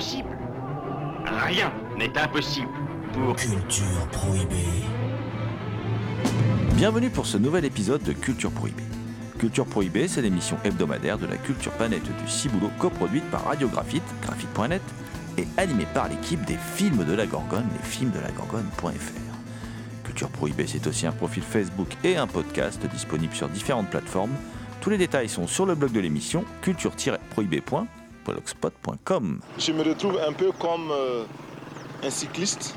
Rien n'est impossible pour... Culture prohibée. Bienvenue pour ce nouvel épisode de Culture Prohibée. Culture Prohibée, c'est l'émission hebdomadaire de la culture planète du Ciboulot, coproduite par Radiographite, graphite.net, et animée par l'équipe des films de la Gorgone, les films de la Gorgone.fr. Culture Prohibée, c'est aussi un profil Facebook et un podcast disponible sur différentes plateformes. Tous les détails sont sur le blog de l'émission, Je me retrouve un peu comme euh, un cycliste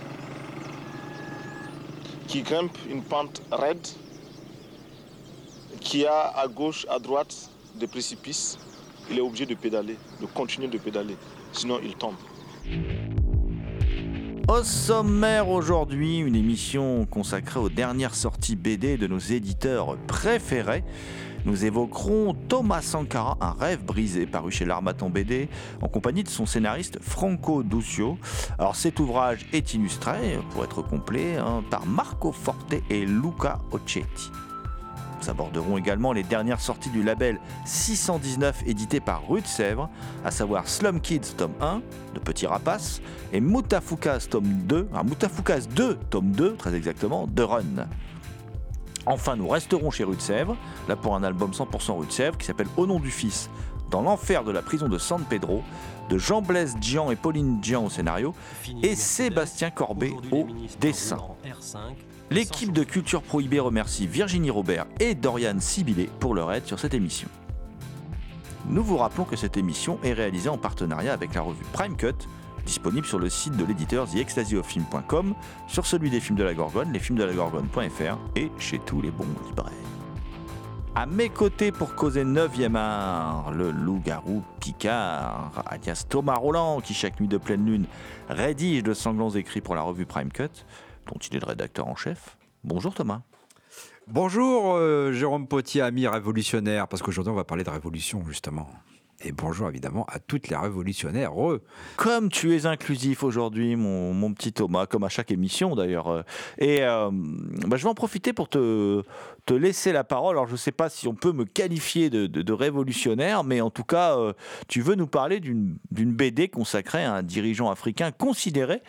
qui grimpe une pente raide, qui a à gauche, à droite des précipices. Il est obligé de pédaler, de continuer de pédaler, sinon il tombe. Au sommaire aujourd'hui, une émission consacrée aux dernières sorties BD de nos éditeurs préférés. Nous évoquerons Thomas Sankara, Un rêve brisé, paru chez l'Armatan BD, en compagnie de son scénariste Franco Duccio. Alors cet ouvrage est illustré, pour être complet, hein, par Marco Forte et Luca Occhetti. Nous aborderons également les dernières sorties du label 619 édité par Rue de Sèvres, à savoir Slum Kids tome 1 de Petit Rapace et Mutafukas tome 2, ah, Mutafukas 2 tome 2 très exactement, de Run. Enfin, nous resterons chez Rue de Sèvres, là pour un album 100% Rue de Sèvres qui s'appelle Au nom du Fils, dans l'enfer de la prison de San Pedro, de Jean-Blaise Dian et Pauline Dian au scénario, et Sébastien Corbet au dessin. L'équipe de Culture Prohibée remercie Virginie Robert et Dorian Sibilé pour leur aide sur cette émission. Nous vous rappelons que cette émission est réalisée en partenariat avec la revue Prime Cut, disponible sur le site de l'éditeur TheExtasyOfFilm.com, sur celui des films de la Gorgone, lesfilmsdelagorgone.fr et chez tous les bons libraires. À mes côtés pour causer 9e art, le loup-garou Picard, alias Thomas Roland, qui chaque nuit de pleine lune rédige de sanglants écrits pour la revue Prime Cut, dont il est le rédacteur en chef. Bonjour Thomas. Bonjour euh, Jérôme Potier, ami révolutionnaire, parce qu'aujourd'hui on va parler de révolution justement. Et bonjour évidemment à toutes les révolutionnaires. Comme tu es inclusif aujourd'hui, mon, mon petit Thomas, comme à chaque émission d'ailleurs. Et euh, bah, je vais en profiter pour te, te laisser la parole. Alors je ne sais pas si on peut me qualifier de, de- révolutionnaire, mais en tout cas, euh, tu veux nous parler d'une BD consacrée à un dirigeant africain considéré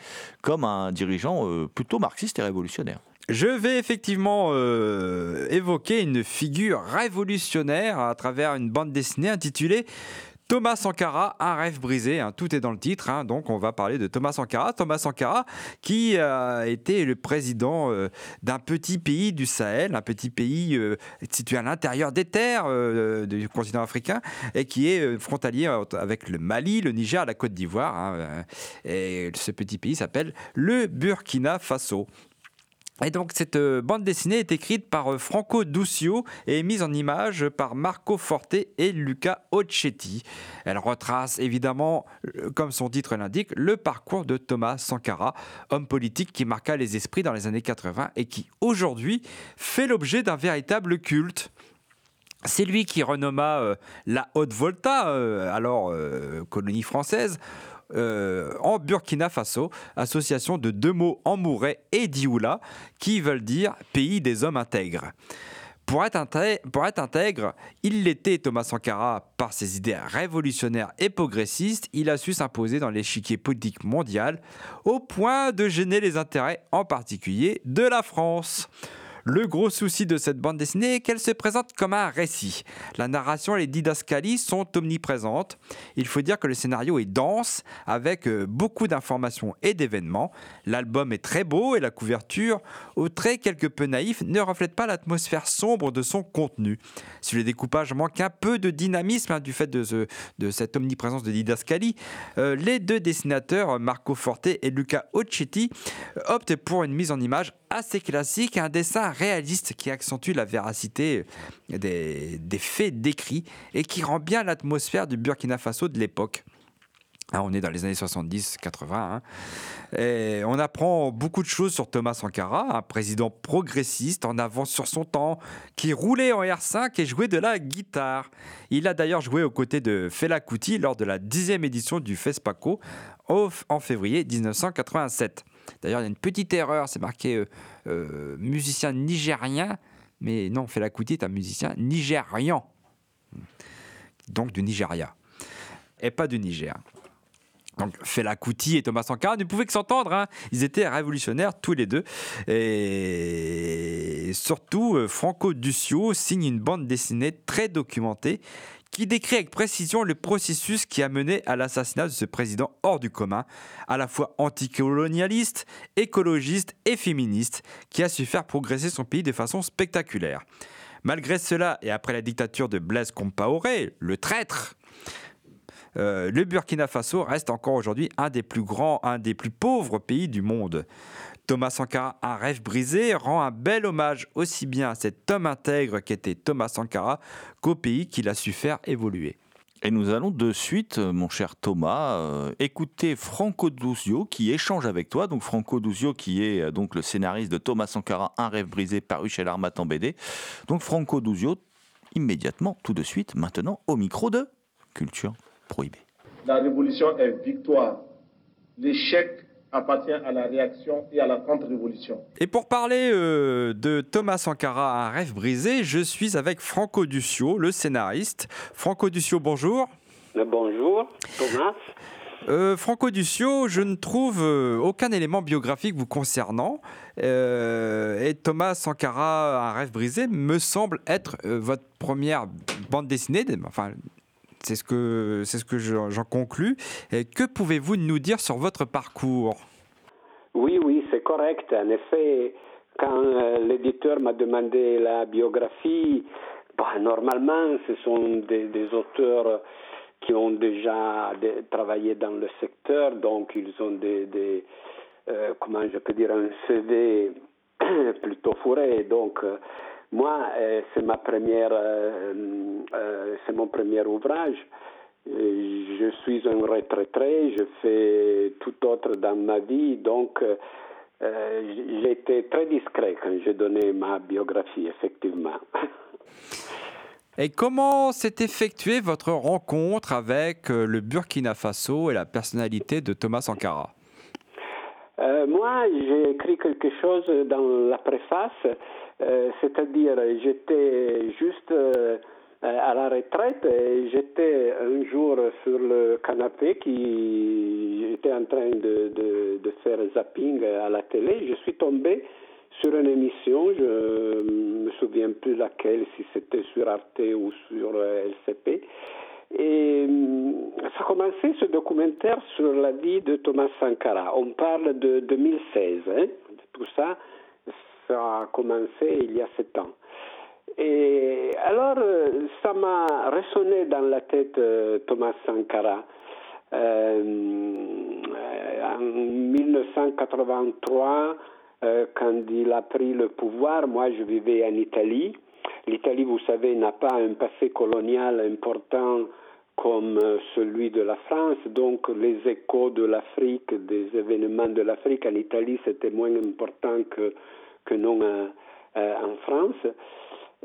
comme un dirigeant euh, plutôt marxiste et révolutionnaire. Je vais effectivement euh, évoquer une figure révolutionnaire à travers une bande dessinée intitulée Thomas Sankara, un rêve brisé, hein, tout est dans le titre, hein, donc on va parler de Thomas Sankara. Thomas Sankara qui a été le président euh, d'un petit pays du Sahel, un petit pays euh, situé à l'intérieur des terres du continent africain et qui est frontalier avec le Mali, le Niger, la Côte d'Ivoire. hein, et ce petit pays s'appelle le Burkina Faso. Et donc cette euh, bande dessinée est écrite par euh, Franco Duccio et mise en image par Marco Forte et Luca Occhetti. Elle retrace évidemment, euh, comme son titre l'indique, le parcours de Thomas Sankara, homme politique qui marqua les esprits dans les années 80 et qui aujourd'hui fait l'objet d'un véritable culte. C'est lui qui renomma la Haute-Volta, euh, alors colonie française, euh, en Burkina Faso, association de deux mots Amouret et Dioula, qui veulent dire pays des hommes intègres. Pour être, inté- pour être intègre, il l'était Thomas Sankara par ses idées révolutionnaires et progressistes. Il a su s'imposer dans l'échiquier politique mondial au point de gêner les intérêts en particulier de la France. Le gros souci de cette bande dessinée est qu'elle se présente comme un récit. La narration et les didascalies sont omniprésentes. Il faut dire que le scénario est dense, avec euh, beaucoup d'informations et d'événements. L'album est très beau et la couverture, au trait quelque peu naïf, ne reflète pas l'atmosphère sombre de son contenu. Si le découpage manque un peu de dynamisme hein, du fait de, ce- de cette omniprésence de didascalie, euh, les deux dessinateurs, Marco Forte et Luca Occhetti, optent pour une mise en image assez classique, un dessin réaliste qui accentue la véracité des, des faits décrits et qui rend bien l'atmosphère du Burkina Faso de l'époque. Ah, on est dans les années 70-80. hein. Et on apprend beaucoup de choses sur Thomas Sankara, un président progressiste en avance sur son temps, qui roulait en R5 et jouait de la guitare. Il a d'ailleurs joué aux côtés de Fela Kuti lors de la dixième édition du FESPACO en février 1987. D'ailleurs, il y a une petite erreur, c'est marqué euh, euh, musicien nigérien, mais non, Fela Kuti est un musicien nigérian, donc du Nigeria, et pas du Niger. Donc Fela Kuti et Thomas Sankara ne pouvaient que s'entendre. hein. Ils étaient révolutionnaires tous les deux. Et surtout, euh, Franco Duccio signe une bande dessinée très documentée qui décrit avec précision le processus qui a mené à l'assassinat de ce président hors du commun, à la fois anticolonialiste, écologiste et féministe, qui a su faire progresser son pays de façon spectaculaire. Malgré cela, et après la dictature de Blaise Compaoré, le traître, euh, le Burkina Faso reste encore aujourd'hui un des plus grands, un des plus pauvres pays du monde. Thomas Sankara, un rêve brisé, rend un bel hommage aussi bien à cet homme intègre qu'était Thomas Sankara qu'au pays qu'il a su faire évoluer. Et nous allons de suite, euh, mon cher Thomas, euh, écouter Franco Duzio qui échange avec toi. Donc Franco Duzio qui est euh, donc le scénariste de Thomas Sankara, Un rêve brisé, paru chez l'Armat en BD. Donc Franco Duzio, immédiatement, tout de suite, maintenant, au micro de Culture Prohibée. La révolution est victoire. L'échec appartient à la réaction et à la contre-révolution. Et pour parler euh, de Thomas Sankara, Un rêve brisé, je suis avec Franco Duccio, le scénariste. Franco Duccio, bonjour. Euh, Bonjour, Thomas. Euh, Franco Duccio, je ne trouve euh, aucun élément biographique vous concernant. Euh, et Thomas Sankara, Un rêve brisé, me semble être euh, votre première bande dessinée. Enfin, c'est ce que, c'est ce que j'en conclus. Que pouvez-vous nous dire sur votre parcours? Oui, oui, c'est correct. En effet, quand euh, l'éditeur m'a demandé la biographie, bah, normalement, ce sont des, auteurs qui ont déjà travaillé dans le secteur, donc ils ont des, des, euh, comment je peux dire, un CV plutôt fourré. Donc, euh, moi, euh, c'est ma première, euh, euh, c'est mon premier ouvrage. Je suis un retraité, je fais tout autre dans ma vie, donc euh, été très discret quand j'ai donné ma biographie, effectivement. Et comment s'est effectuée votre rencontre avec le Burkina Faso et la personnalité de Thomas Sankara? Euh, moi, j'ai écrit quelque chose dans la préface, c'est-à-dire j'étais juste euh, à la retraite et j'étais un jour sur le canapé qui j'étais en train de, de, de faire zapping à la télé. Je suis tombé sur une émission, je me souviens plus laquelle, si c'était sur Arte ou sur euh, LCP. Et ça a commencé ce documentaire sur la vie de Thomas Sankara. On parle de 2016. Hein. Tout ça, ça a commencé il y a sept ans. Et alors, euh, ça m'a résonné dans la tête euh, Thomas Sankara. Euh, en 1983, euh, quand il a pris le pouvoir, moi je vivais en Italie. L'Italie, vous savez, n'a pas un passé colonial important comme celui de la France, donc les échos de l'Afrique, des événements de l'Afrique en Italie, c'était moins important que, que non euh, euh, en France.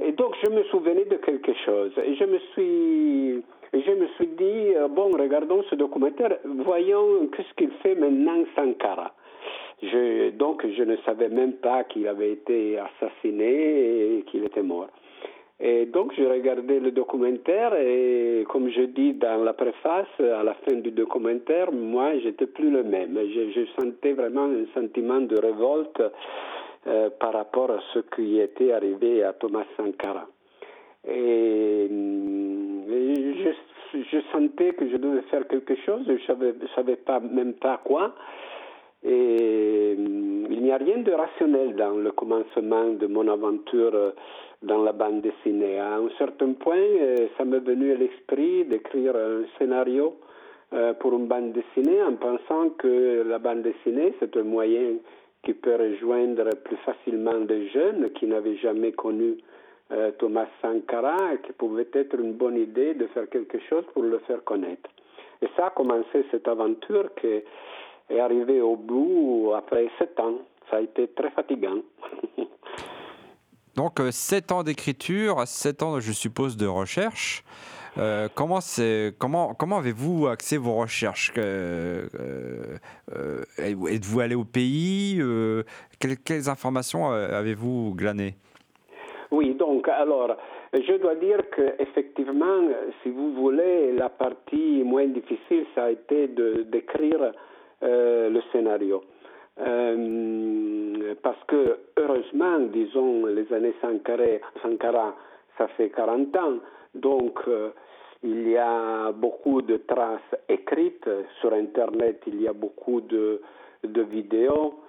Et donc je me souvenais de quelque chose. Et je me suis, je me suis dit, euh, bon, regardons ce documentaire, voyons qu'est-ce qu'il fait maintenant Sankara. Donc je ne savais même pas qu'il avait été assassiné et qu'il était mort. Et donc je regardais le documentaire et comme je dis dans la préface, à la fin du documentaire, moi j'étais plus le même. Je sentais vraiment un sentiment de révolte euh, par rapport à ce qui était arrivé à Thomas Sankara. Et, je, je, sentais que je devais faire quelque chose, je ne savais, pas, même pas quoi. Et il n'y a rien de rationnel dans le commencement de mon aventure dans la bande dessinée. À un certain point, ça m'est venu à l'esprit d'écrire un scénario pour une bande dessinée en pensant que la bande dessinée, c'est un moyen qui peut rejoindre plus facilement des jeunes qui n'avaient jamais connu euh, Thomas Sankara et qui pouvait être une bonne idée de faire quelque chose pour le faire connaître. Et ça a commencé cette aventure qui est arrivée au bout après sept ans. Ça a été très fatigant. Donc euh, sept ans d'écriture, sept ans, je suppose, de recherche. Euh, comment, comment, comment avez-vous axé vos recherches euh, euh, Êtes-vous allé au pays quelles, informations avez-vous glanées? Oui, donc alors, je dois dire qu'effectivement, si vous voulez, la partie moins difficile, ça a été d'écrire le scénario. parce que, heureusement, disons, les années Sankara, Sankara ça fait 40 ans, donc, euh, il y a beaucoup de traces écrites sur Internet, il y a beaucoup de, de vidéos.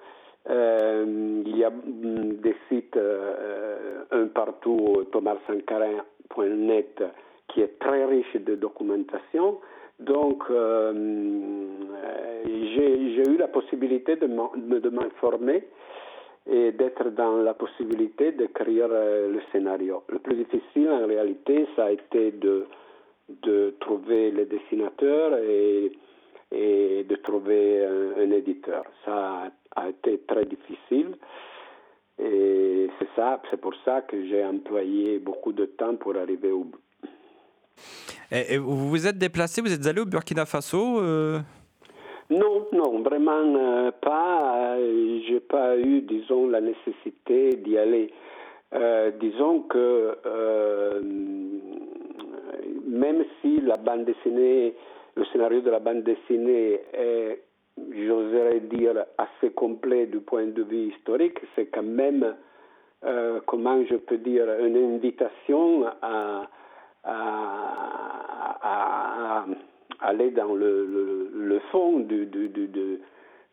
Euh, il y a mm, des sites euh, un partout, thomasancarin.net, qui est très riche de documentation. Donc, j'ai eu la possibilité de m'informer et d'être dans la possibilité d'écrire euh, le scénario. Le plus difficile en réalité, ça a été de, de trouver les dessinateurs et, et de trouver un, éditeur. Ça a, été très difficile et c'est ça, c'est pour ça que j'ai employé beaucoup de temps pour arriver au bout. Et, vous vous êtes déplacé, vous êtes allé au Burkina Faso euh non, non, vraiment euh, pas. Euh, j'ai pas eu, disons, la nécessité d'y aller. Euh, disons que même si la bande dessinée, le scénario de la bande dessinée est, j'oserais dire, assez complet du point de vue historique, c'est quand même, comment je peux dire, une invitation à, à aller dans le, le, fond du, du, du, du,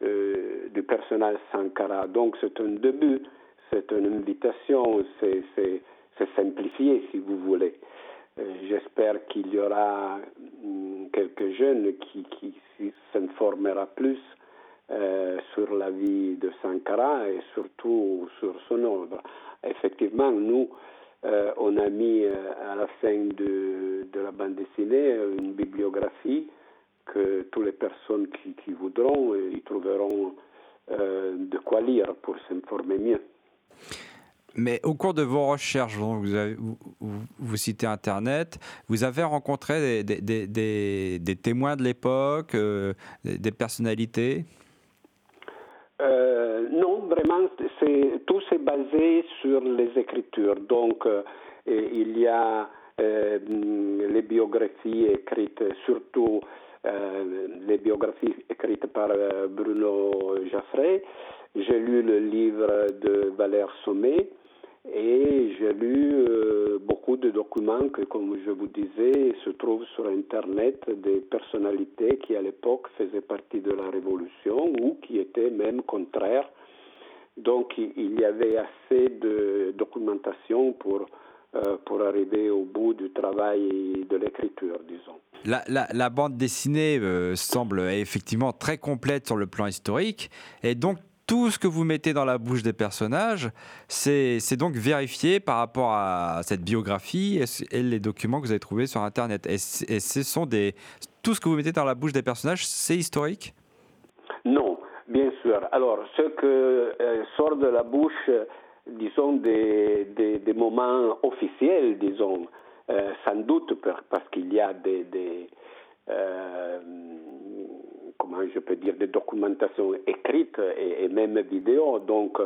euh, du, personnage Sankara. Donc c'est un début, c'est une invitation, c'est simplifié si vous voulez. Euh, j'espère qu'il y aura hum, quelques jeunes qui, qui s'informera plus euh, sur la vie de Sankara et surtout sur son œuvre. Effectivement, nous, euh, on a mis euh, à la fin de, de, la bande dessinée une bibliographie que toutes les personnes qui, qui voudront euh, y trouveront de quoi lire pour s'informer mieux. Mais au cours de vos recherches, vous, avez, vous, vous, citez Internet, vous avez rencontré des, des, des, des témoins de l'époque, des personnalités? Euh, non, vraiment, tout s'est basé sur les écritures. Donc, euh, il y a euh, les biographies écrites, surtout les biographies écrites par Bruno Jaffray. J'ai lu le livre de Valère Sommet et j'ai lu euh, beaucoup de documents que, comme je vous disais, se trouvent sur Internet des personnalités qui, à l'époque, faisaient partie de la Révolution ou qui étaient même contraires. Donc, il y avait assez de documentation pour, euh, pour arriver au bout du travail de l'écriture, disons. La, la, la, bande dessinée euh, semble effectivement très complète sur le plan historique, et donc tout ce que vous mettez dans la bouche des personnages, c'est donc vérifié par rapport à cette biographie et, les documents que vous avez trouvés sur Internet. Et, ce sont des, tout ce que vous mettez dans la bouche des personnages, c'est historique? Non, bien sûr. Alors, ce que euh, sort de la bouche, disons, des, des, moments officiels, disons, euh, sans doute parce qu'il y a des, euh, comment je peux dire, des documentations écrites et, même vidéo. Donc,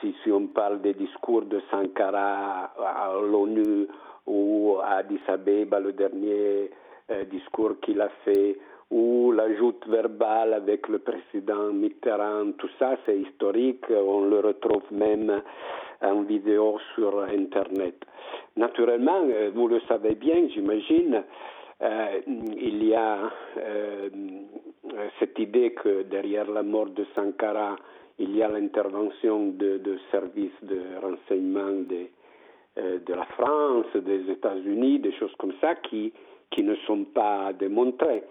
si, si, on parle des discours de Sankara à l'ONU ou à Addis Abeba, le dernier euh, discours qu'il a fait, ou la joute verbale avec le président Mitterrand, tout ça c'est historique, on le retrouve même en vidéo sur Internet. Naturellement, euh, vous le savez bien, j'imagine, euh, il y a euh, cette idée que derrière la mort de Sankara, il y a l'intervention de, services de renseignement de, de la France, des États-Unis, des choses comme ça qui, qui ne sont pas démontrées.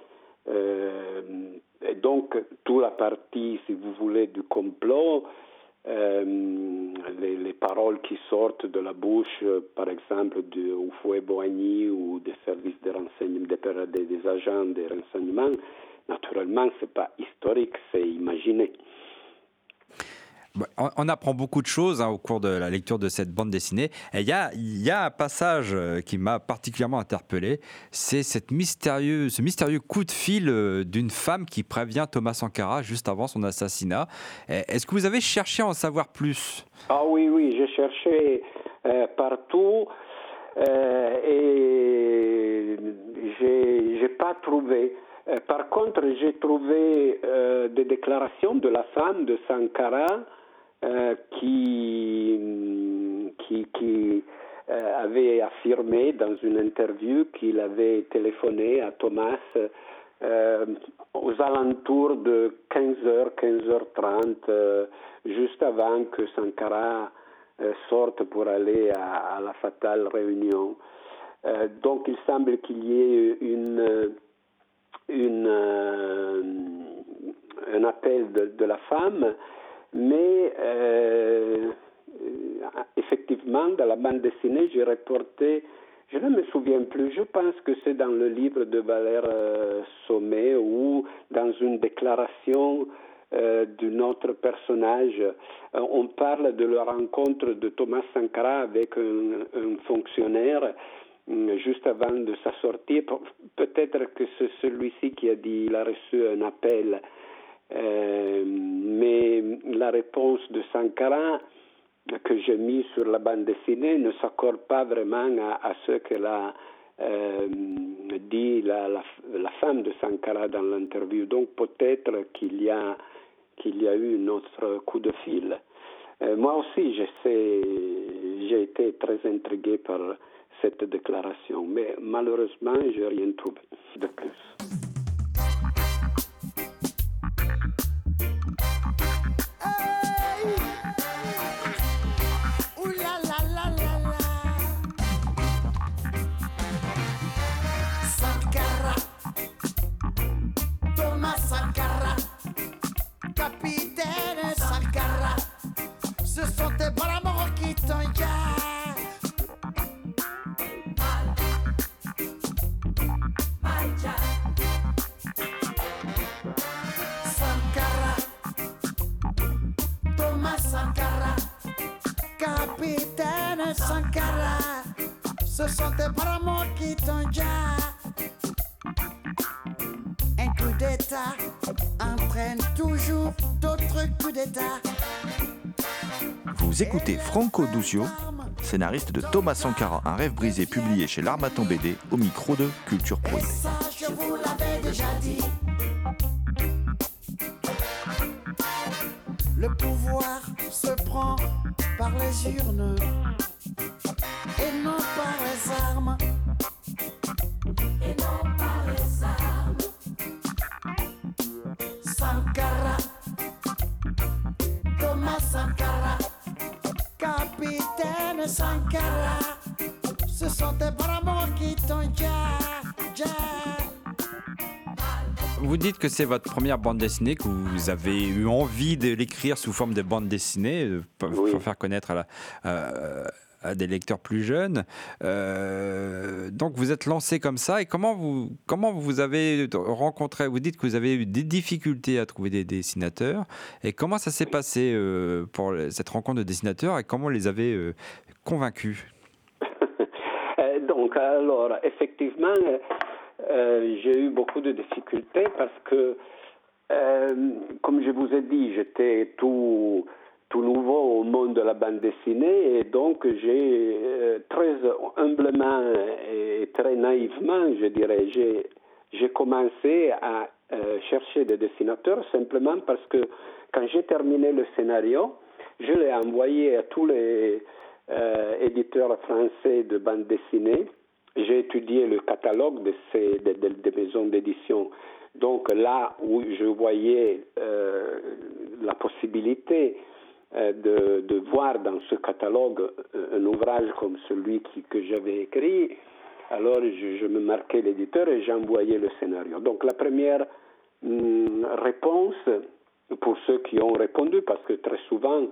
Euh, et donc, toute la partie, si vous voulez, du complot, euh, les, les, paroles qui sortent de la bouche, par exemple, de Oufoué Boigny ou des services de renseignement, des, des agents de renseignement, naturellement, ce n'est pas historique, c'est imaginé. Bah, on apprend beaucoup de choses hein, au cours de la lecture de cette bande dessinée. il y a, un passage euh, qui m'a particulièrement interpellé. C'est ce mystérieux coup de fil euh, d'une femme qui prévient Thomas Sankara juste avant son assassinat. Est-ce que vous avez cherché à en savoir plus? Ah oui, oui, j'ai cherché euh, partout et j'ai pas trouvé. Par contre, j'ai trouvé des déclarations de la femme de Sankara euh, qui, euh, avait affirmé dans une interview qu'il avait téléphoné à Thomas euh, aux alentours de 15h, 15h30, juste avant que Sankara sorte pour aller à, la fatale réunion. donc il semble qu'il y ait un appel de la femme mais euh, effectivement, dans la bande dessinée, j'ai reporté, je ne me souviens plus, je pense que c'est dans le livre de Valère euh, Sommet ou dans une déclaration euh, d'un autre personnage. On parle de la rencontre de Thomas Sankara avec un, un fonctionnaire juste avant de sa sortie. Peut-être que c'est celui-ci qui a dit il a reçu un appel euh, mais la réponse de Sankara que j'ai mis sur la bande dessinée ne s'accorde pas vraiment à, ce que a euh, dit la, la, la, femme de Sankara dans l'interview. Donc peut-être qu'il y a qu'il y a eu un autre coup de fil. Euh, moi aussi, j'ai été très intrigué par cette déclaration, mais malheureusement, je n'ai rien trouvé de plus. Sankara Thomas Sankara Capitaine Sankara Ce sont des bravo qui t'enchaînent Un coup d'état entraîne toujours d'autres coups d'état vous écoutez Franco Duzio, scénariste de Thomas Sankara, Un rêve brisé, publié chez l'Armaton BD, au micro de Culture Prohibée. Le pouvoir se prend par les urnes capitaine Sankara, ce sont tes bras qui t'ont Vous dites que c'est votre première bande dessinée, que vous avez eu envie de l'écrire sous forme de bande dessinée, euh, pour oui. faire connaître à la, euh, à des lecteurs plus jeunes. Euh, donc vous êtes lancé comme ça. Et comment vous, comment vous avez rencontré, vous dites que vous avez eu des difficultés à trouver des dessinateurs. Et comment ça s'est passé euh, pour cette rencontre de dessinateurs et comment les avez euh, convaincus? Donc alors effectivement j'ai eu beaucoup de difficultés parce que comme je vous ai dit j'étais tout tout nouveau au monde de la bande dessinée et donc j'ai euh, très humblement et très naïvement, je dirais, j'ai commencé à chercher des dessinateurs simplement parce que quand j'ai terminé le scénario, je l'ai envoyé à tous les éditeurs français de bande dessinée. J'ai étudié le catalogue de ces des maisons d'édition. Donc là où je voyais la possibilité euh, de, de, voir dans ce catalogue euh, un ouvrage comme celui que j'avais écrit, alors je, me marquais l'éditeur et j'envoyais le scénario. Donc la première hum, réponse, pour ceux qui ont répondu, parce que très souvent,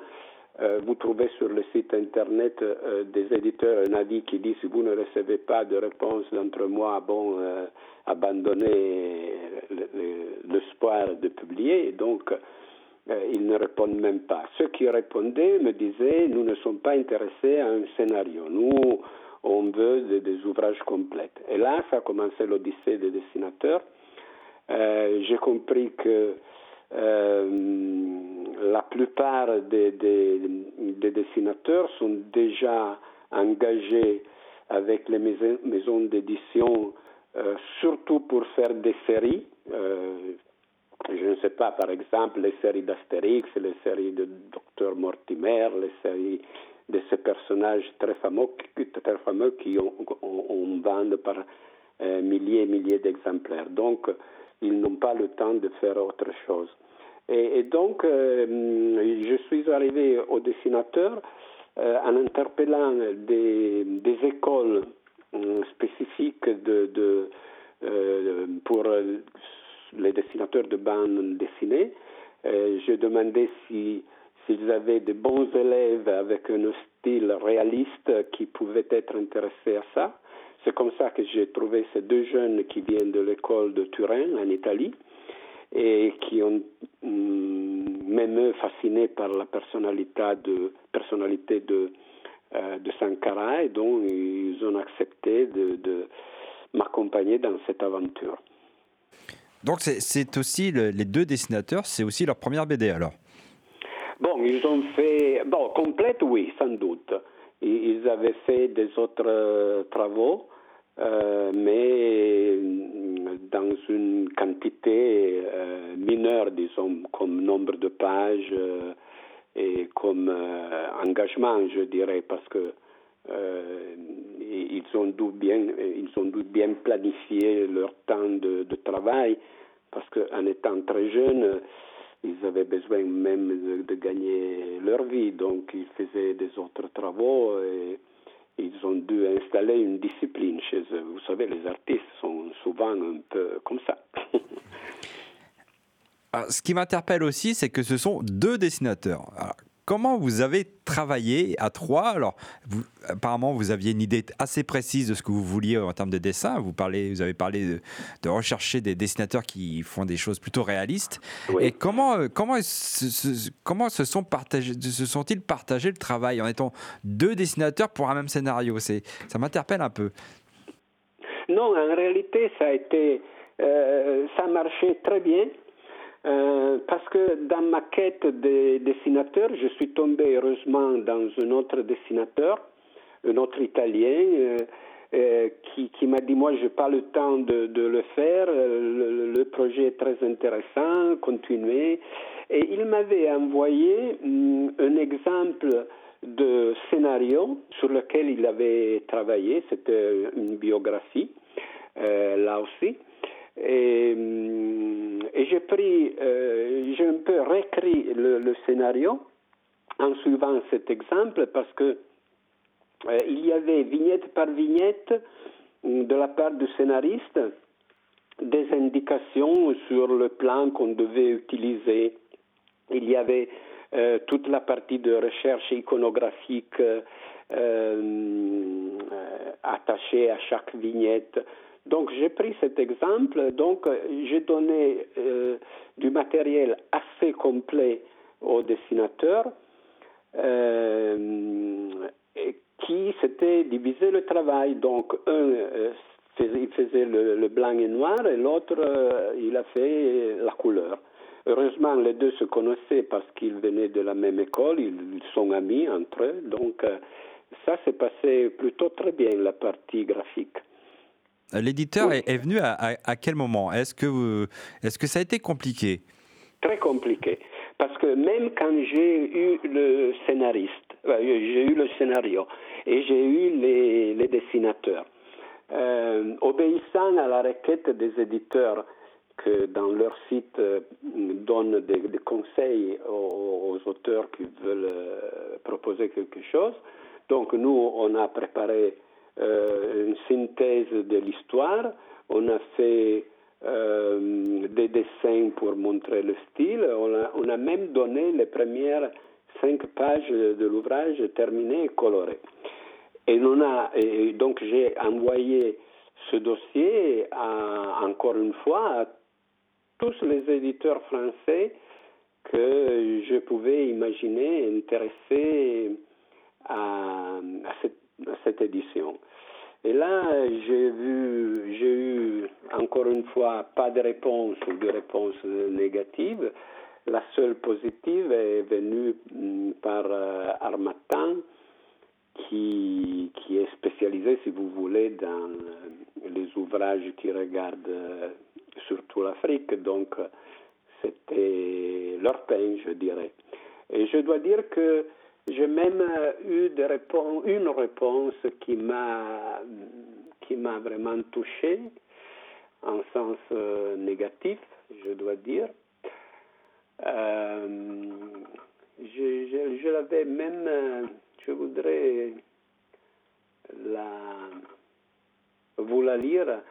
euh, vous trouvez sur le site internet euh, des éditeurs un avis qui dit si vous ne recevez pas de réponse d'entre moi, bon, euh, abandonnez l'espoir de publier. Donc, euh, ils ne répondent même pas. Ceux qui répondaient me disaient nous ne sommes pas intéressés à un scénario, nous on veut des, ouvrages complets. Et là, ça a commencé l'odyssée des dessinateurs. Euh, J'ai compris que euh, la plupart des, des, des, dessinateurs sont déjà engagés avec les maisons, d'édition, euh, surtout pour faire des séries. Je ne sais pas, par exemple, les séries d'Astérix, les séries de Docteur Mortimer, les séries de ces personnages très fameux, très fameux qui ont, on, on vendent par euh, milliers et milliers d'exemplaires. Donc, ils n'ont pas le temps de faire autre chose. Et, donc, euh, je suis arrivé au dessinateur euh, en interpellant des, écoles spécifiques pour les dessinateurs de bandes dessinées. Euh, je demandais si s'ils avaient de bons élèves avec un style réaliste qui pouvaient être intéressés à ça. C'est comme ça que j'ai trouvé ces deux jeunes qui viennent de l'école de Turin en Italie et qui ont même eux fascinés par la personnalité de, personnalité de, euh, Sankara et donc ils ont accepté de m'accompagner dans cette aventure. Donc c'est aussi le, les deux dessinateurs, c'est aussi leur première BD alors Bon, ils ont fait, bon, complète oui, sans doute. Ils avaient fait des autres euh, travaux, euh, mais dans une quantité euh, mineure, disons, comme nombre de pages et comme engagement, je dirais, parce que ils ont dû bien, ils ont dû bien planifier leur temps de, travail, parce qu'en étant très jeunes, ils avaient besoin même de, gagner leur vie, donc ils faisaient des autres travaux et ils ont dû installer une discipline chez eux. Vous savez, les artistes sont souvent un peu comme ça. Alors, ce qui m'interpelle aussi, c'est que ce sont deux dessinateurs. Alors, comment vous avez travaillé à trois? Alors, vous, apparemment, vous aviez une idée assez précise de ce que vous vouliez en termes de dessin. Vous, parlez, vous avez parlé de, de rechercher des dessinateurs qui font des choses plutôt réalistes. Oui. Et comment, comment, se, comment se, sont partagés, se sont-ils partagés le travail en étant deux dessinateurs pour un même scénario? Ça m'interpelle un peu. Non, en réalité, ça a été, euh, ça marchait très bien. Euh, parce que dans ma quête de dessinateur, je suis tombé heureusement dans un autre dessinateur, un autre Italien, euh, euh, qui, m'a dit moi je n'ai pas le temps de, le faire, le, projet est très intéressant, continuez. Et il m'avait envoyé um, un exemple de scénario sur lequel il avait travaillé, c'était une biographie, là aussi. Et, et j'ai pris, euh, j'ai un peu réécrit le, le, scénario en suivant cet exemple parce que euh, il y avait vignette par vignette de la part du scénariste des indications sur le plan qu'on devait utiliser. Il y avait euh, toute la partie de recherche iconographique euh, attachée à chaque vignette. Donc j'ai pris cet exemple, donc j'ai donné euh, du matériel assez complet au dessinateur euh, qui s'était divisé le travail. Donc un euh, faisait, il faisait le, le, blanc et noir et l'autre il a fait la couleur. Heureusement les deux se connaissaient parce qu'ils venaient de la même école, ils sont amis entre eux, donc ça s'est passé plutôt très bien la partie graphique. L'éditeur Oui. est, est venu à, à- à quel moment? Est-ce que, est-ce que ça a été compliqué? Très compliqué. Parce que même quand j'ai eu le scénariste, euh, j'ai eu le scénario et j'ai eu les, les dessinateurs, euh, obéissant à la requête des éditeurs que dans leur site euh, donnent des, des conseils aux, aux auteurs qui veulent euh, proposer quelque chose. Donc nous, on a préparé une synthèse de l'histoire, on a fait euh, des dessins pour montrer le style, on a, même donné les premières cinq pages de l'ouvrage terminées et colorées. Et, donc j'ai envoyé ce dossier encore une fois à tous les éditeurs français que je pouvais imaginer intéressés à cette édition. Et là, j'ai j'ai eu encore une fois pas de réponse ou de réponse négative. La seule positive est venue mm, par euh, Armatan, qui, qui est spécialisé, si vous voulez, dans euh, les ouvrages qui regardent euh, surtout l'Afrique. Donc, c'était leur pain, je dirais. Et je dois dire que j'ai même euh, eu réponses, une réponse qui m'a qui m'a vraiment touché en sens euh, négatif, je dois dire. Euh, je, je, l'avais même, je voudrais la, vous la lire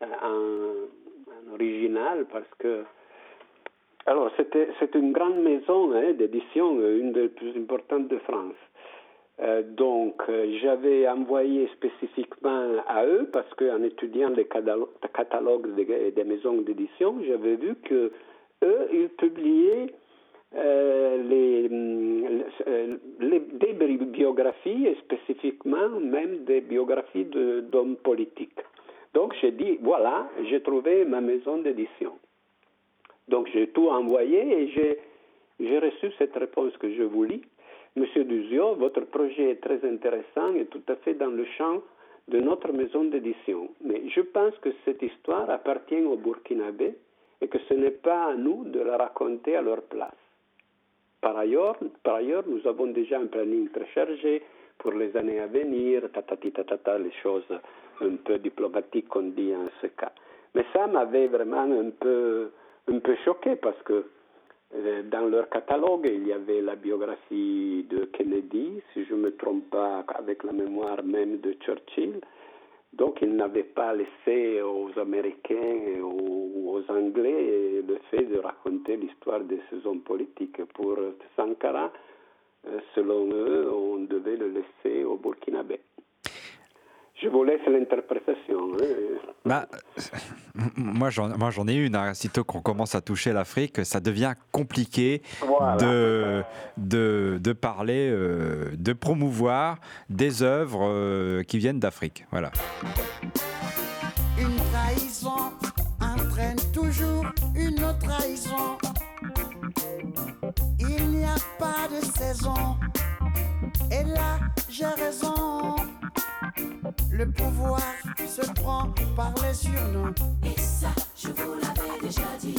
en, en original parce que alors, c'est une grande maison hein, d'édition, euh, une des plus importantes de France. Euh, donc, euh, j'avais envoyé spécifiquement à eux, parce qu'en étudiant les catalo- catalogues des, maisons d'édition, j'avais vu que eux, ils publiaient les, des bi- biographies, et spécifiquement même des biographies d'hommes politiques. Donc, j'ai dit, voilà, j'ai trouvé ma maison d'édition. Donc j'ai tout envoyé et j'ai, j'ai reçu cette réponse que je vous lis. Monsieur Duzio, votre projet est très intéressant et tout à fait dans le champ de notre maison d'édition. Mais je pense que cette histoire appartient aux Burkinabés et que ce n'est pas à nous de la raconter à leur place. Par ailleurs, par ailleurs, nous avons déjà un planning très chargé pour les années à venir, les choses un peu diplomatiques qu'on dit en ce cas. Mais ça m'avait vraiment un peu, un peu choqué parce que euh, dans leur catalogue, il y avait la biographie de Kennedy, si je ne me trompe pas, avec la mémoire même de Churchill. Donc, ils n'avaient pas laissé aux Américains aux, ou aux Anglais le fait de raconter l'histoire de ces hommes politiques. Pour Sankara, euh, selon eux, on devait le laisser au Burkinabé. Je vous laisse l'interprétation. hein. Bah, moi, j'en, moi, j'en ai une. hein. Sitôt qu'on commence à toucher l'Afrique, ça devient compliqué Voilà. de, de, de parler, euh, de promouvoir des œuvres euh, qui viennent d'Afrique. Voilà. Une trahison entraîne toujours une autre trahison. Il n'y a pas de saison. Et là, j'ai raison. Le pouvoir se prend par les urnes. Et ça, je vous l'avais déjà dit.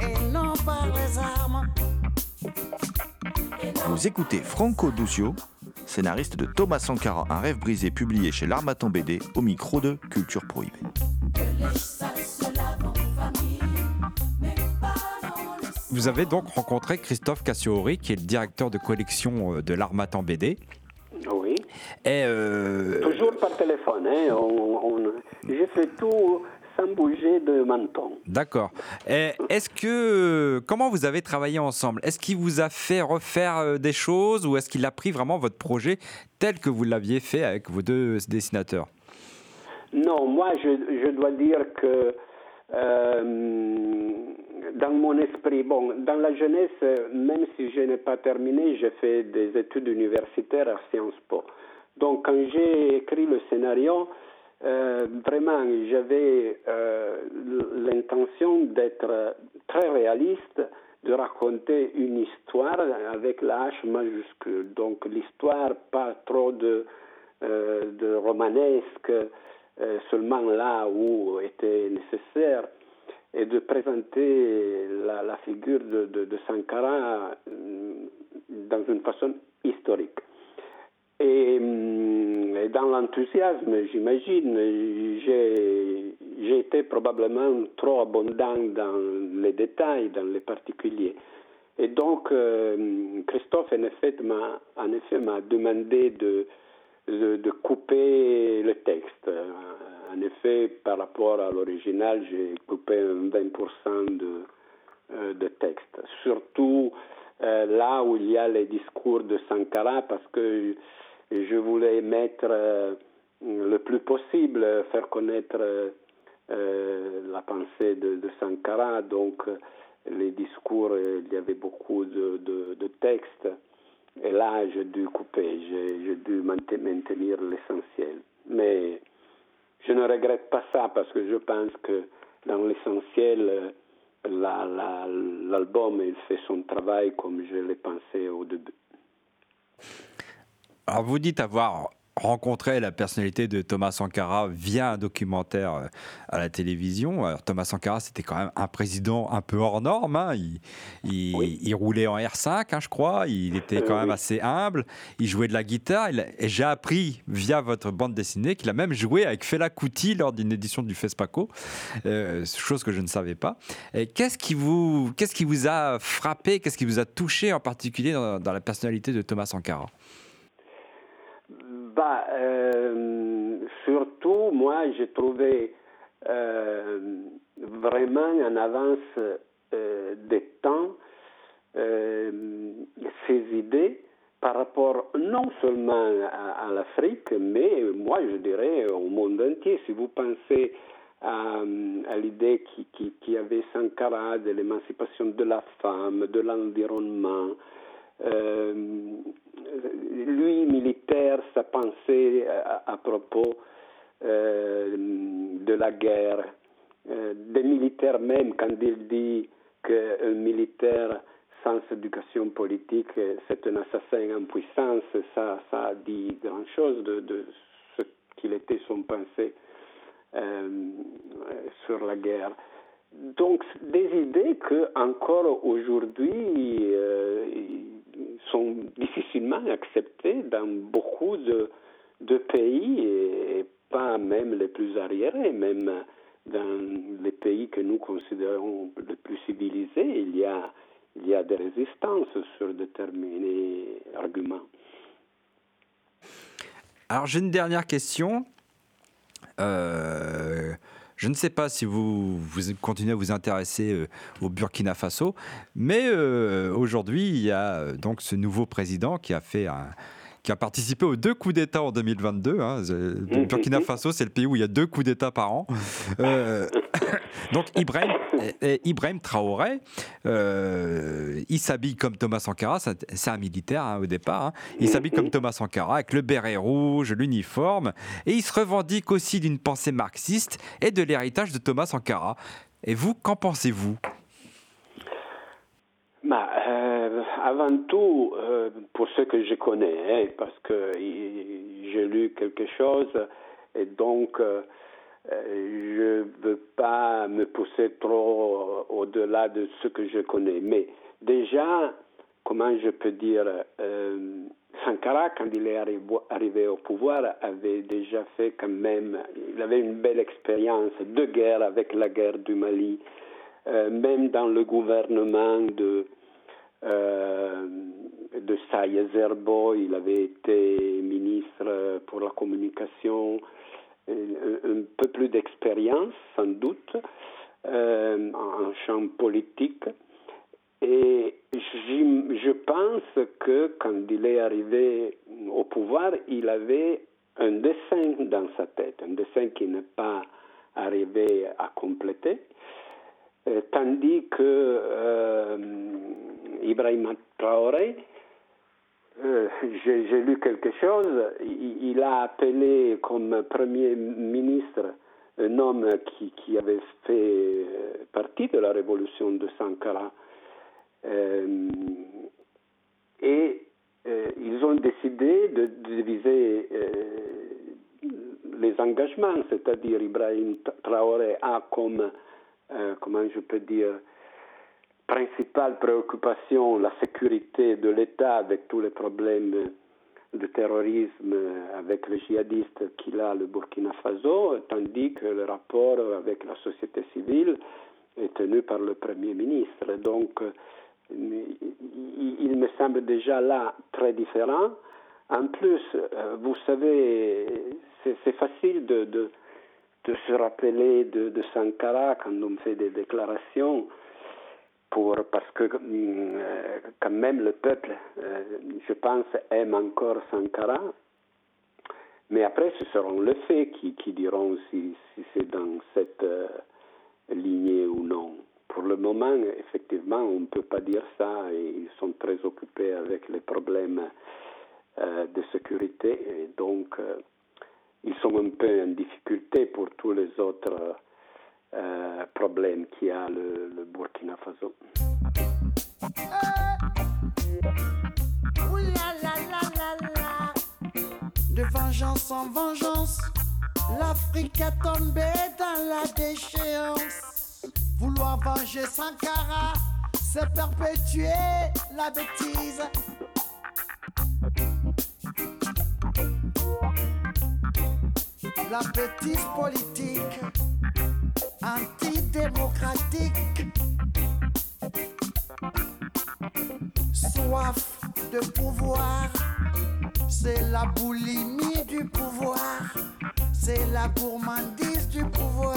Et non par les armes. Vous écoutez Franco Duzio, scénariste de Thomas Sankara, Un rêve brisé, publié chez l'Armatan BD, au micro de Culture Prohibée. Ça se lave en famille, mais pas dans le Vous avez donc rencontré Christophe Cassiori, qui est le directeur de collection euh, de l'Armatan BD. Et euh, Toujours par téléphone. Hein. On, on- j'ai fait tout sans bouger de menton. D'accord. Est-ce que comment vous avez travaillé ensemble? Est-ce qu'il vous a fait refaire euh, des choses ou est-ce qu'il a pris vraiment votre projet tel que vous l'aviez fait avec vos deux dessinateurs? Non, moi, je, je dois dire que dans mon esprit, bon, dans la jeunesse, euh, même si je n'ai pas terminé, j'ai fait des études universitaires à Sciences Po. Donc, quand j'ai écrit le scénario, euh, vraiment, j'avais euh, l'intention d'être très réaliste, de raconter une histoire avec la H majuscule. Donc, l'histoire, pas trop de euh, de romanesque euh, seulement là où était de présenter la, figure de, de, de Sankara euh, dans une façon historique. Et, et dans l'enthousiasme, j'imagine, j'ai été probablement trop abondant dans les détails, dans les particuliers. Et donc, euh, Christophe, en effet, m'a demandé de, de, de couper le texte. En effet, par rapport à l'original, j'ai coupé un 20% de, euh, de texte. Surtout euh, là où il y a les discours de Sankara, parce que je voulais mettre euh, le plus possible, faire connaître la pensée de, Sankara. Donc, les discours, il y avait beaucoup de, de, de textes. Et là, j'ai dû couper, j'ai dû mainte- maintenir l'essentiel. Mais je ne regrette pas ça parce que je pense que dans l'essentiel, euh, la- la- l'album, fait son travail comme je l'ai pensé au début. Alors vous dites avoir rencontré la personnalité de Thomas Sankara via un documentaire euh, à la télévision. Alors Thomas Sankara, c'était quand même un président un peu hors norme. hein. Il, il- il roulait en R5, hein, je crois. Il était quand Euh, même oui. assez humble. Il jouait de la guitare. Il et j'ai appris via votre bande dessinée qu'il a même joué avec Fela Kuti lors d'une édition du FESPACO, euh, chose que je ne savais pas. Qu'est-ce qui vous, qu'est-ce qui vous a frappé, qu'est-ce qui vous a touché en particulier dans, dans la personnalité de Thomas Sankara? Bah, euh, surtout, moi, j'ai trouvé euh, vraiment en avance euh, des temps euh, ces idées par rapport non seulement à, l'Afrique, mais moi, je dirais au monde entier. Si vous pensez à, l'idée qui, qui, qui avait Sankara de l'émancipation de la femme, de l'environnement, lui, militaire, sa pensée à, à propos euh, de la guerre, euh, des militaires même, quand il dit qu'un militaire sans éducation politique, euh, c'est un assassin en puissance, ça, ça dit grand-chose de, de ce qu'il était son pensée euh, sur la guerre. Donc, des idées que encore aujourd'hui euh, sont difficilement acceptées dans beaucoup de, pays et, et pas même les plus arriérés, même dans les pays que nous considérons les plus civilisés, il y a, il y a des résistances sur déterminés arguments. Alors j'ai une dernière question. Euh, je ne sais pas si vous, continuez à vous intéresser euh, au Burkina Faso, mais euh, aujourd'hui il y a euh, donc ce nouveau président qui a fait un, qui a participé aux deux coups d'État en 2022. hein. Le Burkina Faso, c'est le pays où il y a deux coups d'État par an. Euh, donc Ibrahim, Ibrahim Traoré, euh, il s'habille comme Thomas Sankara, c'est c'est un militaire hein, au départ. hein. Il s'habille comme Thomas Sankara avec le béret rouge, l'uniforme, et il se revendique aussi d'une pensée marxiste et de l'héritage de Thomas Sankara. Et vous, qu'en pensez-vous? Bah, euh, avant tout, euh, pour ce que je connais, hein, parce que j'ai lu quelque chose et donc euh, je veux pas me pousser trop au-delà de ce que je connais. Mais déjà, comment je peux dire, Sankara, quand il est arrivé, au pouvoir, avait déjà fait quand même, il avait une belle expérience de guerre avec la guerre du Mali. Même dans le gouvernement de, euh, de Saïd Zerbo, il avait été ministre pour la communication, un, un peu plus d'expérience sans doute euh, en champ politique. Et je pense que quand il est arrivé au pouvoir, il avait un dessin dans sa tête, un dessin qui n'est pas arrivé à compléter. Euh, tandis que euh, Ibrahim Traoré, euh, j'ai lu quelque chose, il, a appelé comme Premier ministre un homme qui, avait fait euh, partie de la révolution de Sankara. Euh, et ils ont décidé décidé de diviser les engagements, c'est-à-dire Ibrahim Traoré a comme, comment je peux dire, principale préoccupation la sécurité de l'État avec tous les problèmes de terrorisme avec les djihadistes qu'il a le Burkina Faso, tandis que le rapport avec la société civile est tenu par le Premier ministre. Donc, il me semble déjà là très différent. En plus, vous savez, c'est facile de, de, de, se rappeler de, de, Sankara quand on fait des déclarations, parce que euh, quand même le peuple, euh, je pense, aime encore Sankara. Mais après, ce seront les faits qui, qui diront si, si c'est dans cette euh, lignée ou non. Pour le moment, effectivement, on ne peut pas dire ça. Ils sont très occupés avec les problèmes de sécurité. Et donc, ils sont un peu en difficulté pour tous les autres euh, problèmes qu'il y a le, le Burkina Faso. De vengeance en vengeance, l'Afrique a tombé dans la déchéance. Vouloir venger Sankara, c'est perpétuer la bêtise. La bêtise politique, antidémocratique. Soif de pouvoir, c'est la boulimie du pouvoir, c'est la gourmandise du pouvoir.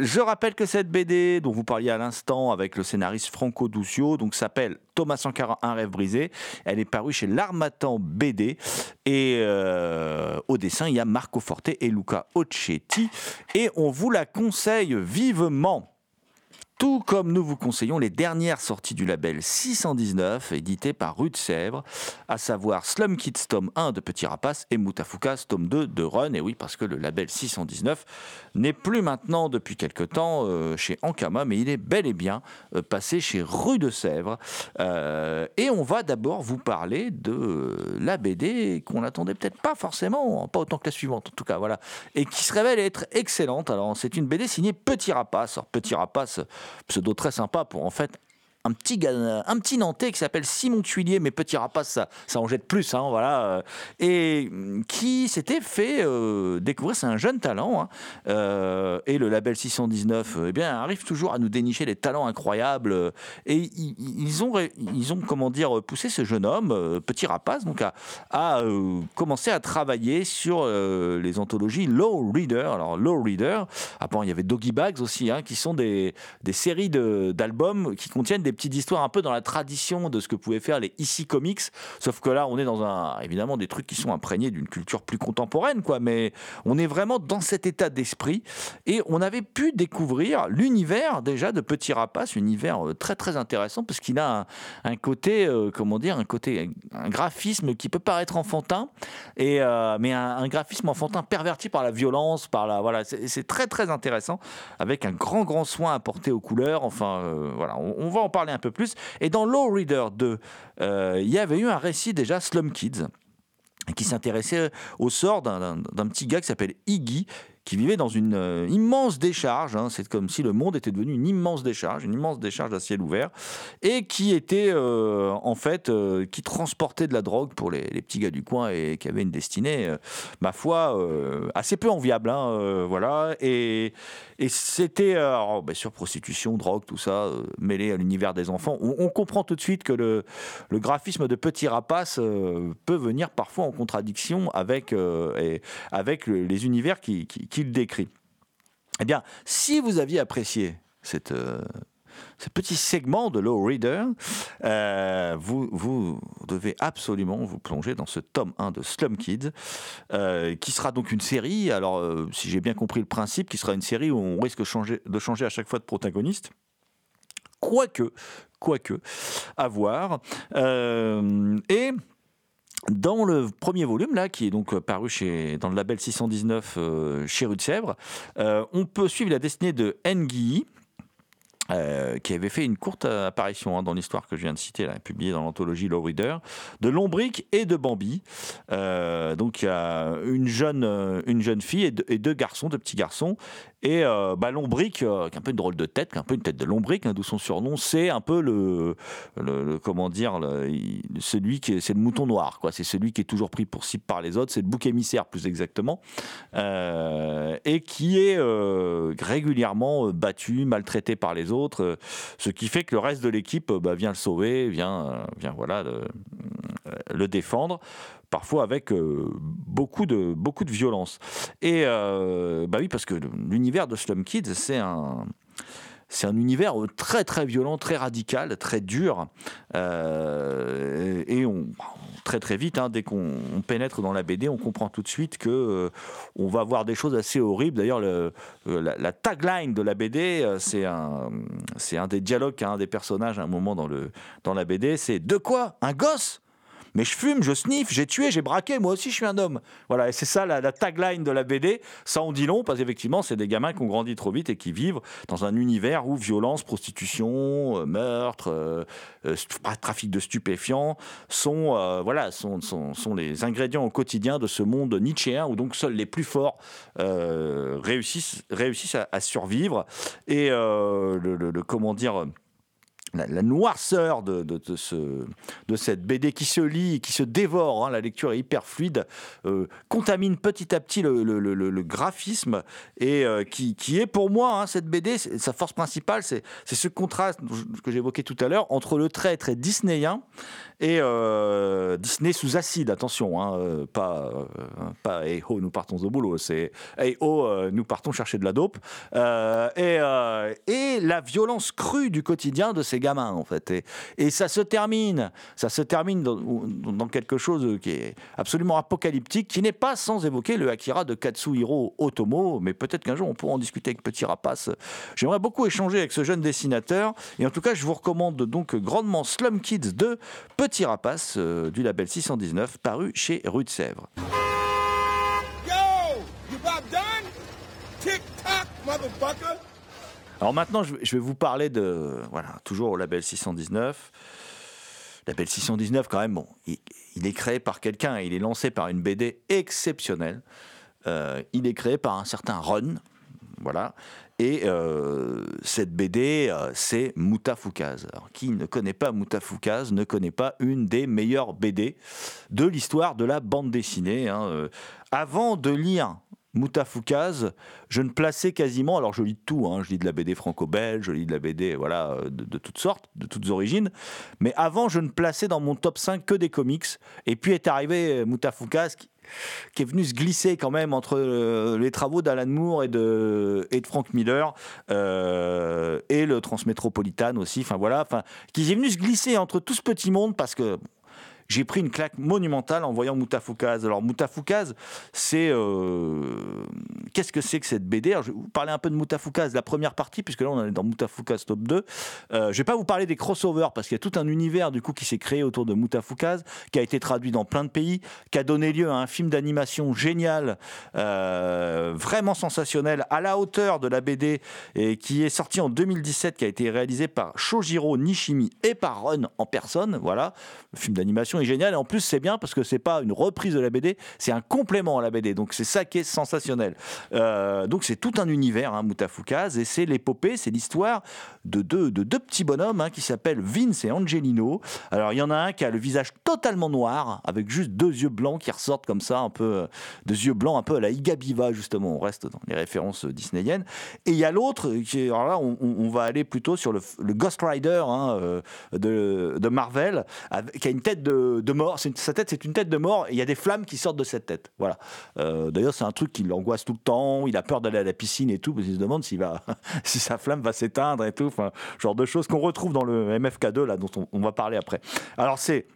Je rappelle que cette BD dont vous parliez à l'instant avec le scénariste Franco Duccio donc s'appelle Thomas Sankara, un rêve brisé. Elle est parue chez l'Armatan BD et euh, au dessin il y a Marco Forte et Luca Occhetti et on vous la conseille vivement. Tout comme nous vous conseillons les dernières sorties du label 619, édité par Rue de Sèvres, à savoir Slum Kids tome 1 de Petit Rapace et Moutafukas tome 2 de Run. Et oui, parce que le label 619 n'est plus maintenant depuis quelque temps euh, chez Ankama, mais il est bel et bien euh, passé chez Rue de Sèvres. Euh, et on va d'abord vous parler de la BD qu'on n'attendait peut-être pas forcément, pas autant que la suivante en tout cas, voilà, et qui se révèle être excellente. Alors c'est une BD signée Petit Rapace. Alors Petit Rapace, pseudo très sympa pour en fait un petit, un petit Nantais qui s'appelle Simon Tuilier, mais petit rapace, ça, ça en jette plus, hein, voilà, euh, et hum, qui s'était fait euh, découvrir, c'est un jeune talent, hein, euh, et le label 619, euh, eh bien, arrive toujours à nous dénicher des talents incroyables, et ils, ont, ils ont, comment dire, poussé ce jeune homme, petit rapace, donc à, commencer à travailler sur les anthologies Low Reader. Alors, Low Reader, avant, il y avait Doggy Bags aussi, hein, qui sont des, des séries d'albums qui contiennent des petites histoires un peu dans la tradition de ce que pouvaient faire les Ici Comics. Sauf que là, on est dans un, évidemment, des trucs qui sont imprégnés d'une culture plus contemporaine, quoi. Mais on est vraiment dans cet état d'esprit. Et on avait pu découvrir l'univers déjà de Petit Rapace, univers euh, très très intéressant parce qu'il a un, côté, euh, comment dire, un côté, un graphisme qui peut paraître enfantin, et euh, mais un, graphisme enfantin perverti par la violence, par la, voilà, c'est très très intéressant avec un grand grand soin apporté aux couleurs. Enfin, voilà, on, on va en parler un peu plus. Et dans Low Reader 2, euh, il y avait eu un récit déjà Slum Kids qui s'intéressait au sort d'un petit gars qui s'appelle Iggy qui vivait dans une euh, immense décharge. hein. C'est comme si le monde était devenu une immense décharge, une immense décharge à ciel ouvert, et qui était euh, en fait euh, qui transportait de la drogue pour les, petits gars du coin et qui avait une destinée, ma foi, assez peu enviable. hein, voilà, et, c'était alors, bien sûr prostitution, drogue, tout ça mêlé à l'univers des enfants. On, comprend tout de suite que le, graphisme de Petit Rapace peut venir parfois en contradiction avec, avec le- les univers qui, décrit. Eh bien, si vous aviez apprécié cette, euh, ce petit segment de Low Reader, euh, vous, devez absolument vous plonger dans ce tome 1 de Slum Kids, euh, qui sera donc une série, alors si j'ai bien compris le principe, qui sera une série où on risque de changer, à chaque fois de protagoniste. Quoique, quoique, à voir. Et dans le premier volume, là, qui est donc euh, paru chez, dans le label 619 euh, chez Rue de Sèvres, euh, on peut suivre la destinée de Nguyi, euh, qui avait fait une courte apparition hein, dans l'histoire que je viens de citer, publiée dans l'anthologie Low Reader, de Lombric et de Bambi. Donc il y a une jeune, une jeune fille et deux garçons, deux petits garçons. Et euh, bah, euh, qui a un peu une drôle de tête, qui a un peu une tête de Lombric, hein, d'où son surnom, c'est un peu le, comment dire, celui qui est, c'est le mouton noir, quoi. C'est celui qui est toujours pris pour cible par les autres, c'est le bouc émissaire plus exactement, Euh, et qui est euh, régulièrement battu, maltraité par les autres, ce qui fait que le reste de l'équipe bah, vient le sauver, vient, vient voilà le, le défendre parfois avec euh, beaucoup, de, beaucoup de violence. Et euh, bah oui, parce que l'univers de Slum Kids, c'est un, c'est un univers euh, très très violent, très radical, très dur. Euh, et on, très très vite, hein, dès qu'on on pénètre dans la BD, on comprend tout de suite que euh, on va voir des choses assez horribles. D'ailleurs, le- euh, la, la tagline de la BD, euh, c'est un, c'est un des dialogues un des personnages à un moment dans, le, dans la BD, c'est de quoi? Un gosse? Mais je fume, je sniffe, j'ai tué, j'ai braqué, moi aussi je suis un homme. Voilà, et c'est ça la, tagline de la BD. Ça en dit long, parce qu'effectivement, c'est des gamins qui ont grandi trop vite et qui vivent dans un univers où violence, prostitution, euh, meurtre, euh, euh, trafic de stupéfiants sont, voilà, sont, sont, les ingrédients au quotidien de ce monde nietzschéen où donc seuls les plus forts réussissent, réussissent à, survivre. Et le- le- comment dire la, la noirceur de, de- ce, de cette BD qui se lit, qui se dévore, hein, la lecture est hyper fluide, euh, contamine petit à petit le, le- le- graphisme et euh, qui, qui est pour moi, hein, cette BD, sa force principale, c'est ce contraste que j'évoquais tout à l'heure entre le trait très disneyen et euh, Disney sous acide, attention, hein, pas, pas hey ho, nous partons au boulot, c'est hey euh, nous partons chercher de la dope. Et, et la violence crue du quotidien de ces gamins, en fait. Et, ça se termine, ça se termine dans, quelque chose qui est absolument apocalyptique, qui n'est pas sans évoquer le Akira de Katsuhiro Otomo, mais peut-être qu'un jour on pourra en discuter avec Petit Rapace. J'aimerais beaucoup échanger avec ce jeune dessinateur, et en tout cas, je vous recommande donc grandement Slum Kids de Petit Rapace euh, du label 619, paru chez Rue de Sèvres. Yo, you about done? Tick tock, motherfucker. Alors maintenant, je vais- vous parler de. Voilà, toujours au label 619. Label 619, quand même, bon, il, est créé par quelqu'un, il est lancé par une BD exceptionnelle. Euh, il est créé par un certain Ron. Voilà. Et euh, cette BD, euh, c'est Moutafoukaz. Alors, qui ne connaît pas Moutafoukaz ne connaît pas une des meilleures BD de l'histoire de la bande dessinée. hein. Avant de lire Moutafoukaz, je ne plaçais quasiment, alors je lis tout, hein, je lis de la BD franco-belge, je lis de la BD voilà, euh, de, toutes sortes, de toutes origines, mais avant je ne plaçais dans mon top 5 que des comics, et puis est arrivé Moutafoukaz qui, qui est venu se glisser quand même entre euh, les travaux d'Alan Moore et de, Frank Miller, euh, et le Transmétropolitan aussi, enfin voilà, enfin, qui est venu se glisser entre tout ce petit monde parce que j'ai pris une claque monumentale en voyant Moutafoukaz. Alors Moutafoukaz, c'est euh, qu'est-ce que c'est que cette BD Je vais vous parler un peu de Moutafoukaz, la première partie, puisque là on est dans Moutafoukaz top 2. Euh, je vais pas vous parler des crossovers parce qu'il y a tout un univers du coup qui s'est créé autour de Moutafoukaz, qui a été traduit dans plein de pays, qui a donné lieu à un film d'animation génial, euh, vraiment sensationnel, à la hauteur de la BD et qui est sorti en 2017, qui a été réalisé par Shojiro Nishimi et par Run en personne. Voilà, le film d'animation est géniale et en plus c'est bien parce que c'est pas une reprise de la BD, c'est un complément à la BD. Donc c'est ça qui est sensationnel. Euh, donc c'est tout un univers, hein, et c'est l'épopée, c'est l'histoire de deux, de deux petits bonhommes hein, qui s'appellent Vince et Angelino. Alors il y en a un qui a le visage totalement noir avec juste deux yeux blancs qui ressortent comme ça, un peu euh, deux yeux blancs, un peu à la Igabiva justement. On reste dans les références disneyennes. Et il y a l'autre qui, alors là, on, va aller plutôt sur le, le Ghost Rider hein, euh, de, de Marvel, avec- qui a une tête de, de mort. Sa tête, c'est une tête de mort, et il y a des flammes qui sortent de cette tête. Voilà. Euh, D'ailleurs, c'est un truc qui l'angoisse tout le temps. Il a peur d'aller à la piscine et tout, parce qu'il se demande va, si sa flamme va s'éteindre et tout. Genre de choses qu'on retrouve dans le MFK2 là, dont on, va parler après. Alors c'est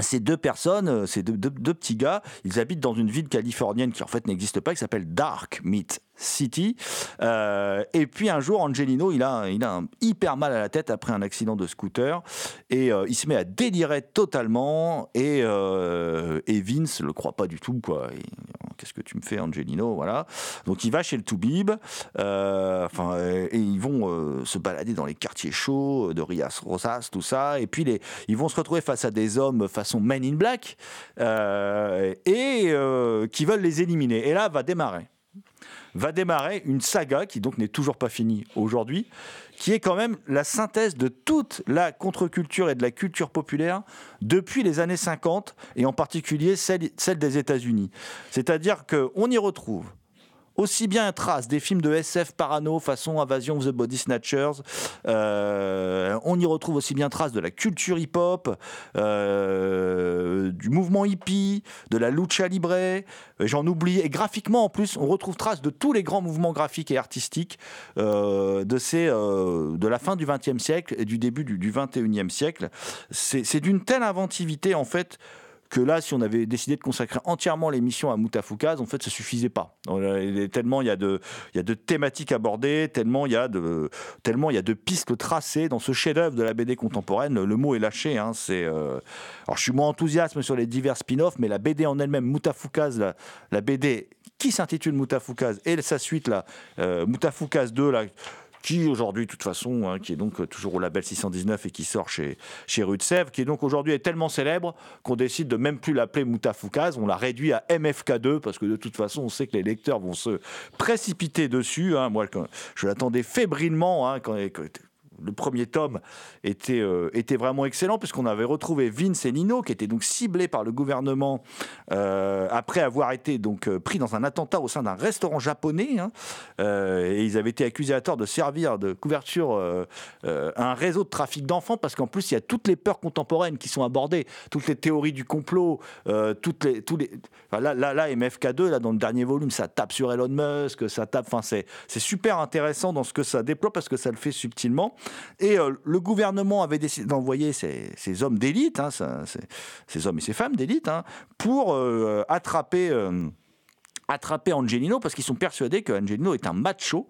ces deux personnes, euh, ces deux- deux petits gars, ils habitent dans une ville californienne qui en fait n'existe pas, qui s'appelle Dark Meat City. Euh, et puis un jour, Angelino, il a, il a un hyper mal à la tête après un accident de scooter et euh, il se met à délirer totalement. Et, euh, et Vince le croit pas du tout, quoi. Et, Qu'est-ce que tu me fais, Angelino? Voilà. Donc il va chez le Toubib. euh, et ils vont se balader dans les quartiers chauds de Rias Rosas, tout ça. Et puis les, ils vont se retrouver face à des hommes façon Men in Black et qui veulent les éliminer. Et là va démarrer va démarrer une saga qui donc n'est toujours pas finie aujourd'hui, qui est quand même la synthèse de toute la contre-culture et de la culture populaire depuis les années 50 et en particulier celle, celle des États-Unis. C'est-à-dire qu'on y retrouve aussi bien trace des films de SF parano façon Invasion of the Body Snatchers. Euh, on y retrouve aussi bien trace de la culture hip-hop, euh, du mouvement hippie, de la lucha libre. J'en oublie. Et graphiquement, en plus, on retrouve trace de tous les grands mouvements graphiques et artistiques euh, de, ces, de la fin du XXe siècle et du début du, XXIe siècle. C'est d'une telle inventivité, en fait, que là, si on avait décidé de consacrer entièrement l'émission à Moutafoukaz, en fait, ça suffisait pas. Euh, Tellement il y a de, de thématiques abordées, tellement il y a de, y a de pistes tracées dans ce chef-d'œuvre de la BD contemporaine. Le mot est lâché. Hein, euh, alors, je suis moins enthousiaste sur les divers spin-offs, mais la BD en elle-même, Moutafoukaz, la, la BD qui s'intitule Moutafoukaz et sa suite là, euh, Moutafoukaz 2 là qui aujourd'hui, de toute façon, hein, qui est donc toujours au label 619 et qui sort chez, chez Rue de Sèvres, qui est donc aujourd'hui est tellement célèbre qu'on décide de même plus l'appeler Moutafoukaz, on l'a réduit à MFK2 parce que de toute façon, on sait que les lecteurs vont se précipiter dessus. hein. Moi, je l'attendais fébrilement hein, quand- le premier tome était, euh, était vraiment excellent puisqu'on avait retrouvé Vince et Nino qui étaient donc ciblés par le gouvernement euh, après avoir été donc euh, pris dans un attentat au sein d'un restaurant japonais hein. Et ils avaient été accusés à tort de servir de couverture à un réseau de trafic d'enfants parce qu'en plus il y a toutes les peurs contemporaines qui sont abordées, toutes les théories du complot, toutes les, tous les, là, là, là, MFK2 là dans le dernier volume ça tape sur Elon Musk, ça tape, enfin c'est super intéressant dans ce que ça déploie parce que ça le fait subtilement. Et euh, le gouvernement avait décidé d'envoyer ces, hommes d'élite, hein, ces, hommes et ces femmes d'élite, hein, pour euh, attraper. Attraper Angelino parce qu'ils sont persuadés que Angelino est un macho,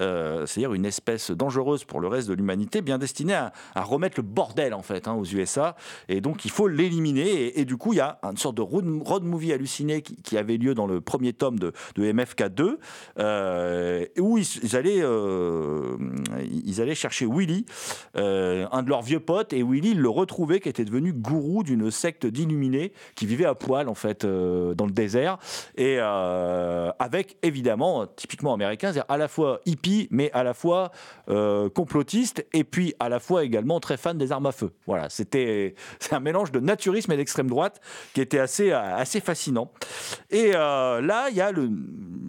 euh, c'est-à-dire une espèce dangereuse pour le reste de l'humanité, bien destinée à, remettre le bordel en fait hein, aux USA. Et donc il faut l'éliminer. Et, du coup, il y a une sorte de road, movie halluciné qui, avait lieu dans le premier tome de, de MFK2, euh, où ils, allaient, euh, ils allaient chercher Willy, un de leurs vieux potes, et Willy il le retrouvait qui était devenu gourou d'une secte d'illuminés qui vivait à poil en fait dans le désert et avec évidemment typiquement américain, à la fois hippie mais à la fois euh, complotiste et puis à la fois également très fan des armes à feu. Voilà, c'était c'est un mélange de naturisme et d'extrême droite qui était assez assez fascinant. Et euh, là, il y a le,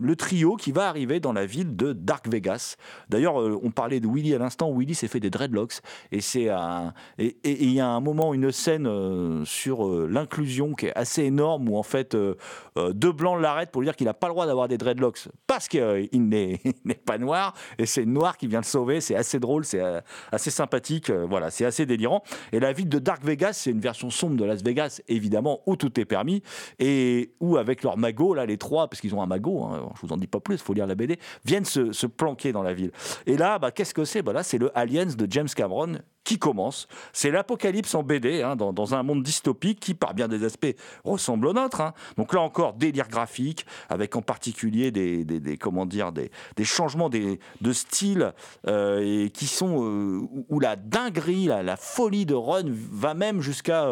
le trio qui va arriver dans la ville de Dark Vegas. D'ailleurs, euh, on parlait de Willy à l'instant. Willy s'est fait des dreadlocks et c'est un et il y a un moment, une scène euh, sur euh, l'inclusion qui est assez énorme où en fait euh, euh, deux blancs l'arrêtent pour lui dire qu'il n'a pas le droit d'avoir des dreadlocks parce qu'il n'est il n'est pas noir et c'est une noire qui vient le sauver. C'est assez drôle, c'est euh, assez sympathique. euh, voilà, c'est assez délirant. Et la ville de Dark Vegas, c'est une version sombre de Las Vegas, évidemment, où tout est permis et où avec leur magot, là, les trois, parce qu'ils ont un magot, hein, je vous en dis pas plus, il faut lire la BD, viennent se, se planquer dans la ville. Et là, bah, qu'est-ce que c'est? Bah, Là, c'est le Aliens de James Cameron qui commence. C'est l'apocalypse en BD, hein, dans, un monde dystopique qui, par bien des aspects, ressemble au nôtre. hein. Donc là encore, délire graphique, avec en particulier des, comment dire, des, changements des, de style euh, et qui sont euh, où- la dinguerie, la, folie de Run va même jusqu'à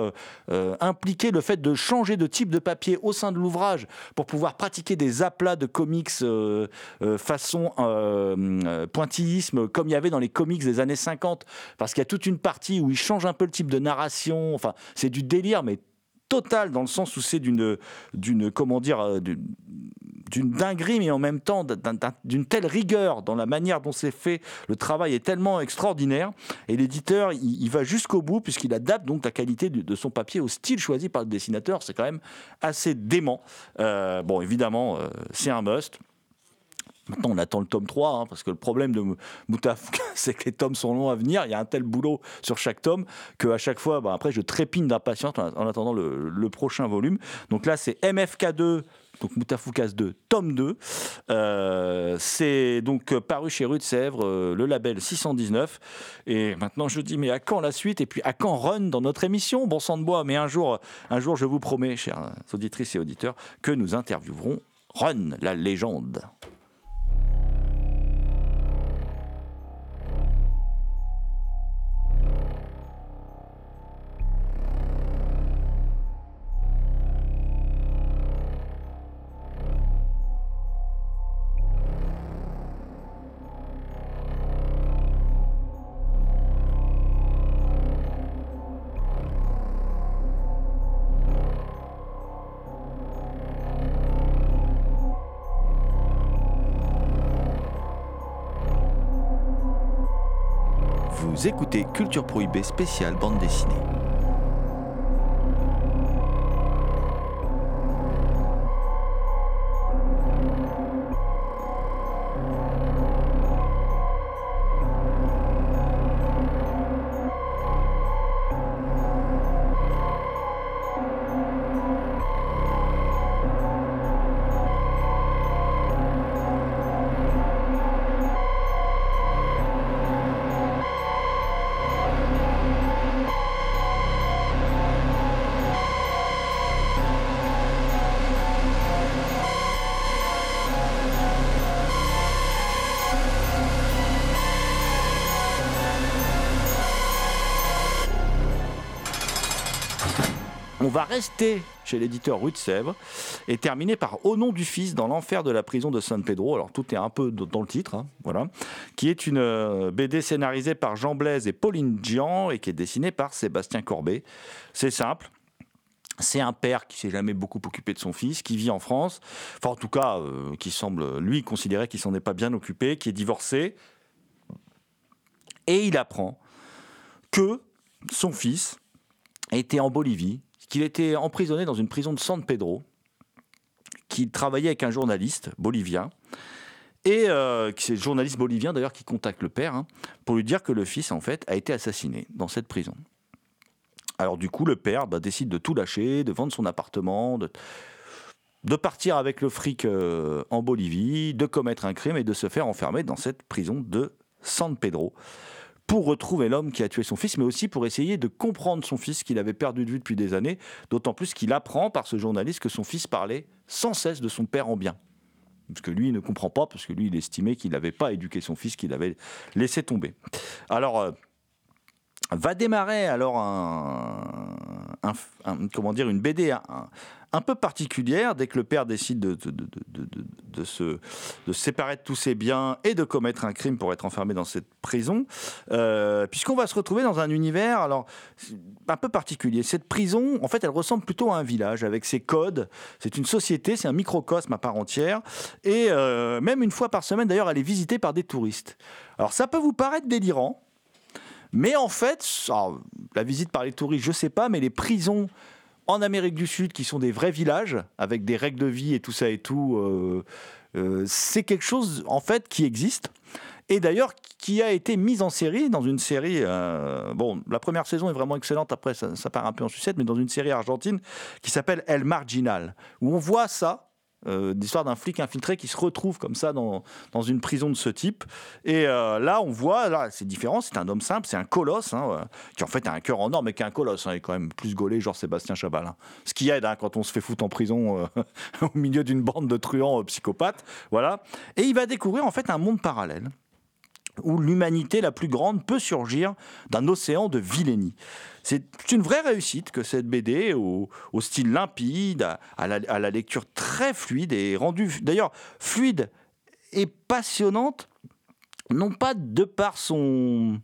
euh, impliquer le fait de changer de type de papier au sein de l'ouvrage pour pouvoir pratiquer des aplats de comics façon pointillisme comme il y avait dans les comics des années 50 parce qu'il y a toute une partie où il change un peu le type de narration enfin c'est du délire mais total dans le sens où c'est d'une d'une comment dire euh, d'une dinguerie, mais en même temps d'un- d'un- d'une telle rigueur dans la manière dont c'est fait. Le travail est tellement extraordinaire. Et l'éditeur, il, va jusqu'au bout, puisqu'il adapte donc la qualité de, de son papier au style choisi par le dessinateur. C'est quand même assez dément. Euh, bon, évidemment, euh, c'est un must. Maintenant, on attend le tome 3, hein, parce que le problème de Mou- Moutafouka, c'est que les tomes sont longs à venir. Il y a un tel boulot sur chaque tome que à chaque fois, bah, après, je trépigne d'impatience en en attendant le, prochain volume. Donc là, c'est MFK2, donc Moutafoukas 2, tome 2. Euh, c'est donc paru chez Rue de Sèvres, euh, le label 619. Et maintenant, je dis, mais à quand la suite? Et puis, à quand Run dans notre émission? Bon sang de bois, mais un jour, un jour, je vous promets, chères auditrices et auditeurs, que nous interviewerons Run, la légende. Culture Prohibée spéciale bande dessinée. Va rester chez l'éditeur Rue de Sèvres et terminer par Au nom du Fils dans l'enfer de la prison de San Pedro. Alors tout est un peu dans le titre, hein, voilà, qui est une euh, BD scénarisée par Jean Blaise et Pauline Gian et qui est dessinée par Sébastien Corbet. C'est simple. C'est un père qui s'est jamais beaucoup occupé de son fils, qui vit en France, enfin en tout cas, euh, qui semble lui considérer qu'il s'en est pas bien occupé, qui est divorcé, et il apprend que son fils était en Bolivie, qu'il était emprisonné dans une prison de San Pedro, qu'il travaillait avec un journaliste bolivien, et euh, c'est le journaliste bolivien d'ailleurs qui contacte le père hein, pour lui dire que le fils en fait a été assassiné dans cette prison. Alors du coup, le père bah, décide de tout lâcher, de vendre son appartement, de, de partir avec le fric euh, en Bolivie, de commettre un crime et de se faire enfermer dans cette prison de San Pedro pour retrouver l'homme qui a tué son fils, mais aussi pour essayer de comprendre son fils qu'il avait perdu de vue depuis des années, d'autant plus qu'il apprend par ce journaliste que son fils parlait sans cesse de son père en bien. Parce que lui il ne comprend pas, parce que lui il estimait qu'il n'avait pas éduqué son fils, qu'il avait laissé tomber. Alors, euh, va démarrer alors une BD un peu particulière dès que le père décide de, se, séparer de tous ses biens et de commettre un crime pour être enfermé dans cette prison, euh, puisqu'on va se retrouver dans un univers alors un peu particulier. Cette prison, en fait, elle ressemble plutôt à un village avec ses codes. C'est une société, c'est un microcosme à part entière, et euh, même une fois par semaine, d'ailleurs, elle est visitée par des touristes. Alors ça peut vous paraître délirant. Mais en fait, la visite par les touristes, je sais pas, mais les prisons en Amérique du Sud, qui sont des vrais villages, avec des règles de vie et tout ça et tout, euh, euh, c'est quelque chose, en fait, qui existe. Et d'ailleurs, qui a été mise en série, dans une série, euh, bon, la première saison est vraiment excellente, après ça, ça part un peu en sucette, mais dans une série argentine qui s'appelle El Marginal, où on voit ça, d'histoire d'un flic infiltré qui se retrouve comme ça dans, dans une prison de ce type. Et euh, là, on voit, là, c'est différent, c'est un homme simple, c'est un colosse, hein, euh, qui en fait a un cœur en or, mais qui est un colosse, hein, il est quand même plus gaulé, genre Sébastien Chabal. hein. Ce qui aide hein, quand on se fait foutre en prison euh, au milieu d'une bande de truands euh, psychopathes. Voilà. Et il va découvrir en fait un monde parallèle où l'humanité la plus grande peut surgir d'un océan de vilainie. C'est une vraie réussite que cette BD, au, style limpide, à, la, lecture très fluide et rendue d'ailleurs fluide et passionnante, non pas de par son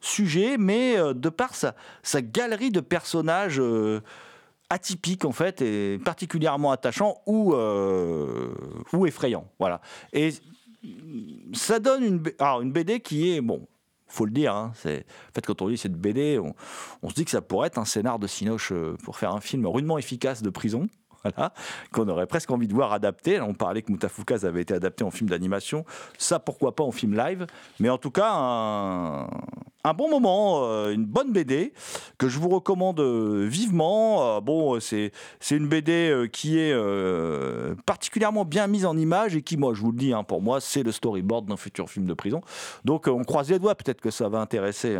sujet, mais euh, de par sa, sa galerie de personnages euh, atypiques en fait, et particulièrement attachants ou, euh, ou effrayants. Voilà. Et ça donne une, alors, une BD qui est, bon, faut le dire, hein, en fait, quand on lit cette BD, on, on se dit que ça pourrait être un scénar de Sinoche euh, pour faire un film rudement efficace de prison. Qu'on aurait presque envie de voir adapté. On parlait que Moutafoukaz avait été adapté en film d'animation. Ça, pourquoi pas en film live. Mais en tout cas, un, bon moment, euh, une bonne BD que je vous recommande euh, vivement. Euh, bon, c'est une BD qui est particulièrement bien mise en image et qui, moi, je vous le dis, hein, pour moi, c'est le storyboard d'un futur film de prison. Donc, on croise les doigts. Peut-être que ça va intéresser.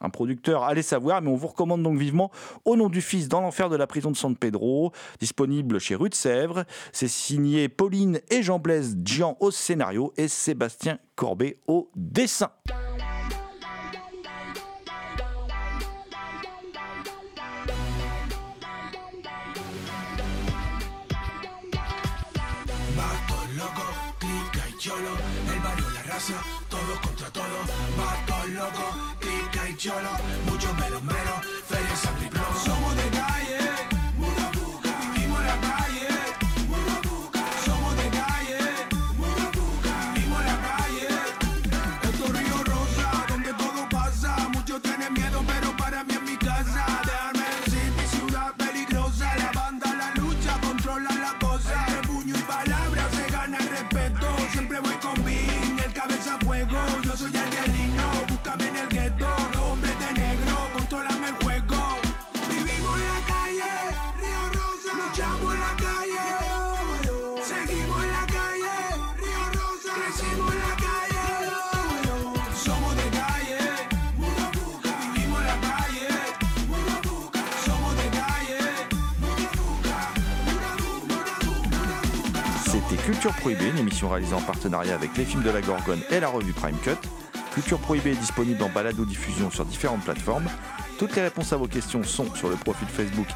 Un producteur, allez savoir, mais on vous recommande donc vivement Au nom du Fils dans l'enfer de la prison de San Pedro, disponible chez Rue de Sèvres. C'est signé Pauline et Jean-Blaise Gian au scénario et Sébastien Corbet au dessin. Raza, todos contra todos. Vatos locos, clica y cholo, mucho menos menos, feria Culture Prohibée, une émission réalisée en partenariat avec les films de la Gorgone et la revue Prime Cut. Culture Prohibée est disponible en balado diffusion sur différentes plateformes. Toutes les réponses à vos questions sont sur le profil Facebook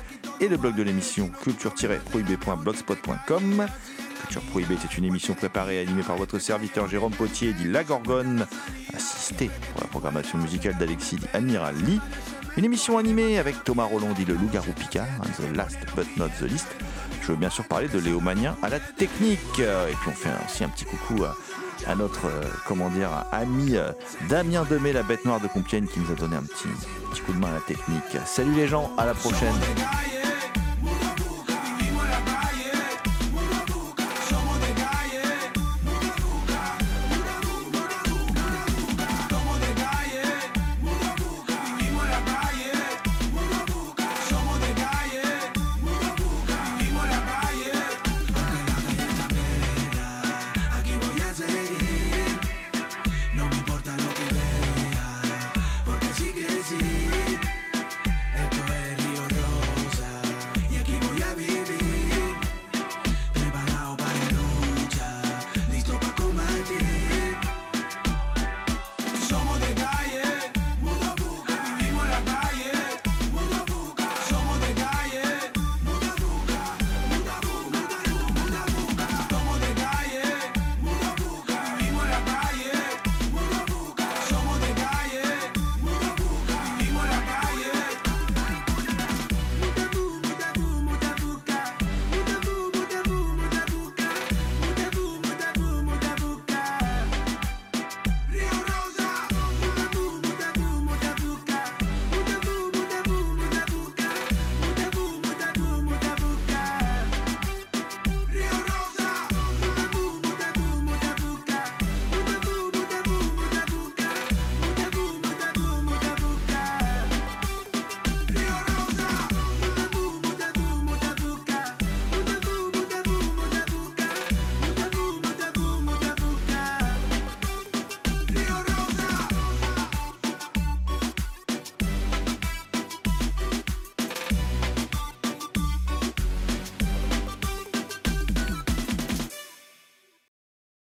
et le blog de l'émission culture-prohibée.blogspot.com. Culture Prohibée était une émission préparée et animée par votre serviteur Jérôme Potier, dit La Gorgone, assisté pour la programmation musicale d'Alexis dit Admiral Lee. Une émission animée avec Thomas Roland, dit le loup-garou Picard, hein, The Last But Not The List. Je veux bien sûr parler de Léo Mania à la technique. Et puis on fait aussi un petit coucou à, notre, euh, comment dire, ami euh, Damien Demey, la bête noire de Compiègne, qui nous a donné un petit, petit coup de main à la technique. Salut les gens, à la prochaine.